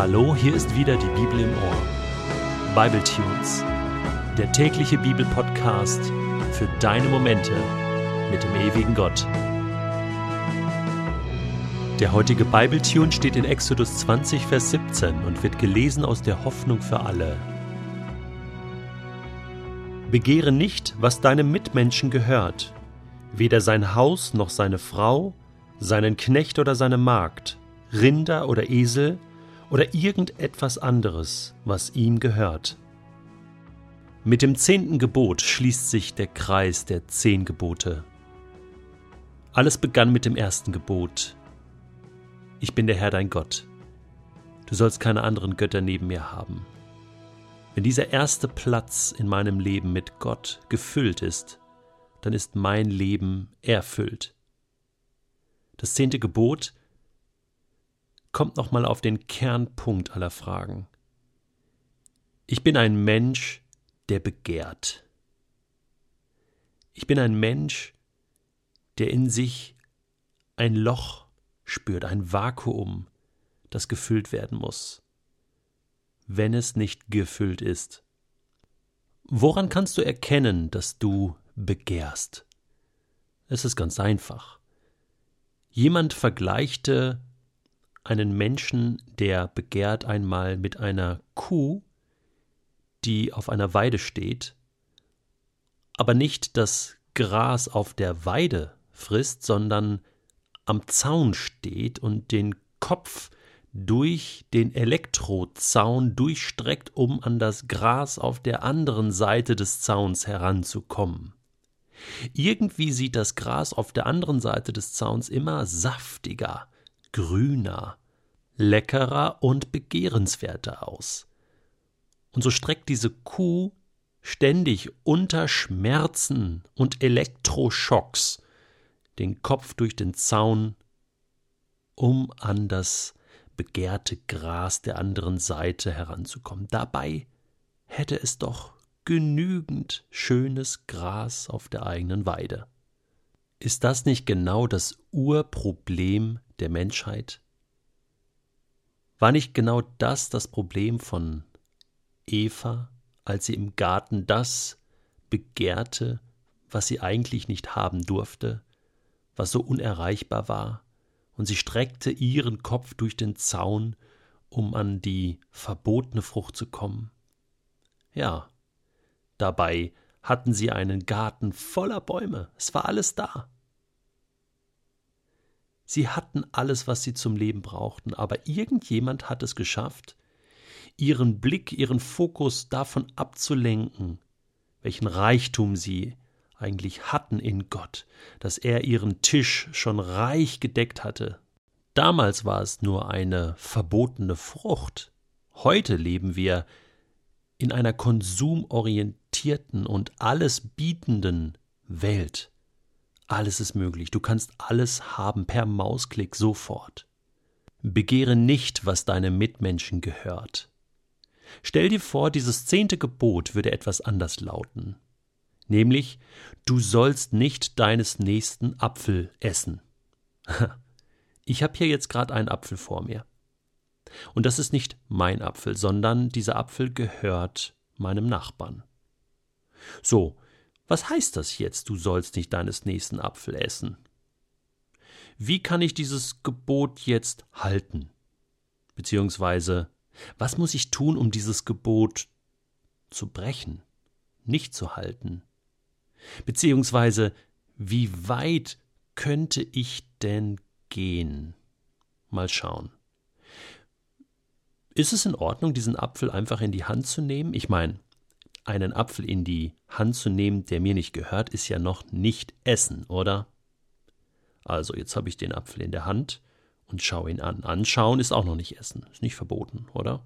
Hallo, hier ist wieder die Bibel im Ohr. Bible Tunes, der tägliche Bibelpodcast für deine Momente mit dem ewigen Gott. Der heutige Bible Tune steht in Exodus 20, Vers 17 und wird gelesen aus der Hoffnung für alle. Begehre nicht, was deinem Mitmenschen gehört, weder sein Haus noch seine Frau, seinen Knecht oder seine Magd, Rinder oder Esel oder irgendetwas anderes, was ihm gehört. Mit dem zehnten Gebot schließt sich der Kreis der zehn Gebote. Alles begann mit dem ersten Gebot. Ich bin der Herr dein Gott. Du sollst keine anderen Götter neben mir haben. Wenn dieser erste Platz in meinem Leben mit Gott gefüllt ist, dann ist mein Leben erfüllt. Das zehnte Gebot kommt nochmal auf den Kernpunkt aller Fragen. Ich bin ein Mensch, der begehrt. Ich bin ein Mensch, der in sich ein Loch spürt, ein Vakuum, das gefüllt werden muss, wenn es nicht gefüllt ist. Woran kannst du erkennen, dass du begehrst? Es ist ganz einfach. Jemand vergleichte einen Menschen, der begehrt einmal mit einer Kuh, die auf einer Weide steht, aber nicht das Gras auf der Weide frisst, sondern am Zaun steht und den Kopf durch den Elektrozaun durchstreckt, um an das Gras auf der anderen Seite des Zauns heranzukommen. Irgendwie sieht das Gras auf der anderen Seite des Zauns immer saftiger, grüner, leckerer und begehrenswerter aus. Und so streckt diese Kuh ständig unter Schmerzen und Elektroschocks den Kopf durch den Zaun, um an das begehrte Gras der anderen Seite heranzukommen. Dabei hätte es doch genügend schönes Gras auf der eigenen Weide. Ist das nicht genau das Urproblem der Menschheit? War nicht genau das das Problem von Eva, als sie im Garten das begehrte, was sie eigentlich nicht haben durfte, was so unerreichbar war, und sie streckte ihren Kopf durch den Zaun, um an die verbotene Frucht zu kommen? Ja, dabei hatten sie einen Garten voller Bäume, es war alles da. Sie hatten alles, was sie zum Leben brauchten, aber irgendjemand hat es geschafft, ihren Blick, ihren Fokus davon abzulenken, welchen Reichtum sie eigentlich hatten in Gott, dass er ihren Tisch schon reich gedeckt hatte. Damals war es nur eine verbotene Frucht. Heute leben wir in einer konsumorientierten und alles bietenden Welt. Alles ist möglich. Du kannst alles haben per Mausklick sofort. Begehre nicht, was deinem Mitmenschen gehört. Stell dir vor, dieses zehnte Gebot würde etwas anders lauten. Nämlich, du sollst nicht deines nächsten Apfel essen. Ich habe hier jetzt gerade einen Apfel vor mir. Und das ist nicht mein Apfel, sondern dieser Apfel gehört meinem Nachbarn. So, was heißt das jetzt, du sollst nicht deines nächsten Apfel essen? Wie kann ich dieses Gebot jetzt halten? Beziehungsweise, was muss ich tun, um dieses Gebot zu brechen, nicht zu halten? Beziehungsweise, wie weit könnte ich denn gehen? Mal schauen. Ist es in Ordnung, diesen Apfel einfach in die Hand zu nehmen? Ich meine, einen Apfel in die Hand zu nehmen, der mir nicht gehört, ist ja noch nicht Essen, oder? Also, jetzt habe ich den Apfel in der Hand und schaue ihn an. Anschauen ist auch noch nicht Essen, ist nicht verboten, oder?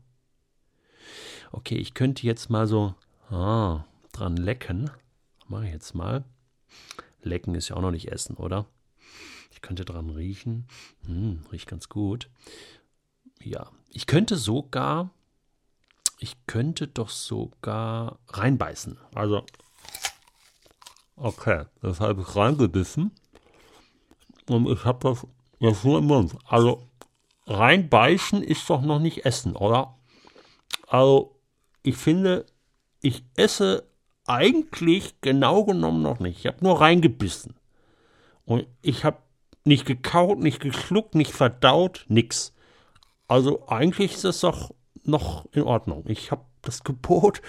Okay, ich könnte jetzt mal so ah, dran lecken. Mache ich jetzt mal. Lecken ist ja auch noch nicht Essen, oder? Ich könnte dran riechen. Hm, riecht ganz gut. Ja, ich könnte sogar ich könnte doch sogar reinbeißen. Also, okay, das habe ich reingebissen. Und ich habe das jetzt nur im Mund. Also, reinbeißen ist doch noch nicht Essen, oder? Also, ich finde, ich esse eigentlich genau genommen noch nicht. Ich habe nur reingebissen. Und ich habe nicht gekaut, nicht geschluckt, nicht verdaut, nix. Also eigentlich ist das doch noch in Ordnung. Ich habe das Gebot,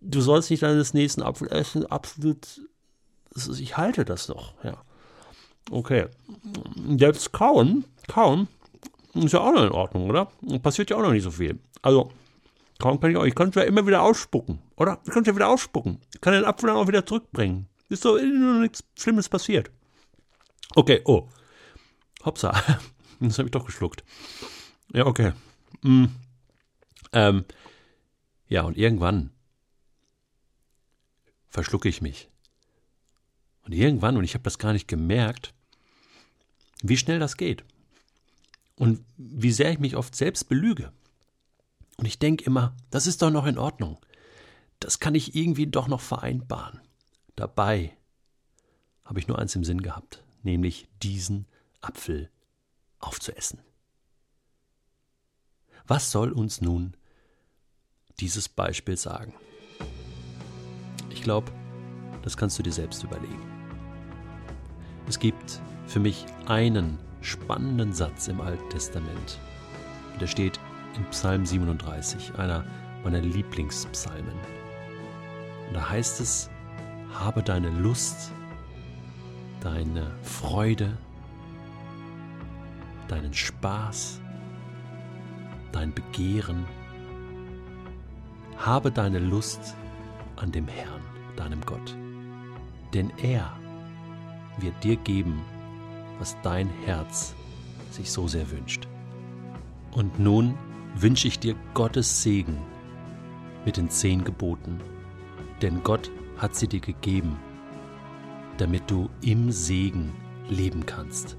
du sollst nicht deines nächsten Apfel essen, absolut, ich halte das doch, ja. Okay. Selbst kauen, kauen, ist ja auch noch in Ordnung, oder? Passiert ja auch noch nicht so viel. Also, kauen kann ich auch. Ich kann es ja immer wieder ausspucken, oder? Ich kann es ja wieder ausspucken. Ich kann den Apfel dann auch wieder zurückbringen. Ist doch nichts Schlimmes passiert. Okay, oh. Hopsa. Das habe ich doch geschluckt. Ja, okay. Mm. Ähm, ja, und irgendwann verschlucke ich mich. Und irgendwann, und ich habe das gar nicht gemerkt, wie schnell das geht. Und wie sehr ich mich oft selbst belüge. Und ich denke immer, das ist doch noch in Ordnung. Das kann ich irgendwie doch noch vereinbaren. Dabei habe ich nur eins im Sinn gehabt, nämlich diesen Apfel aufzuessen. Was soll uns nun dieses Beispiel sagen? Ich glaube, das kannst du dir selbst überlegen. Es gibt für mich einen spannenden Satz im Alten Testament. Der steht in Psalm 37, einer meiner Lieblingspsalmen. Und da heißt es, habe deine Lust, deine Freude, deinen Spaß, dein Begehren, habe deine Lust an dem Herrn, deinem Gott. Denn er wird dir geben, was dein Herz sich so sehr wünscht. Und nun wünsche ich dir Gottes Segen mit den zehn Geboten, denn Gott hat sie dir gegeben, damit du im Segen leben kannst.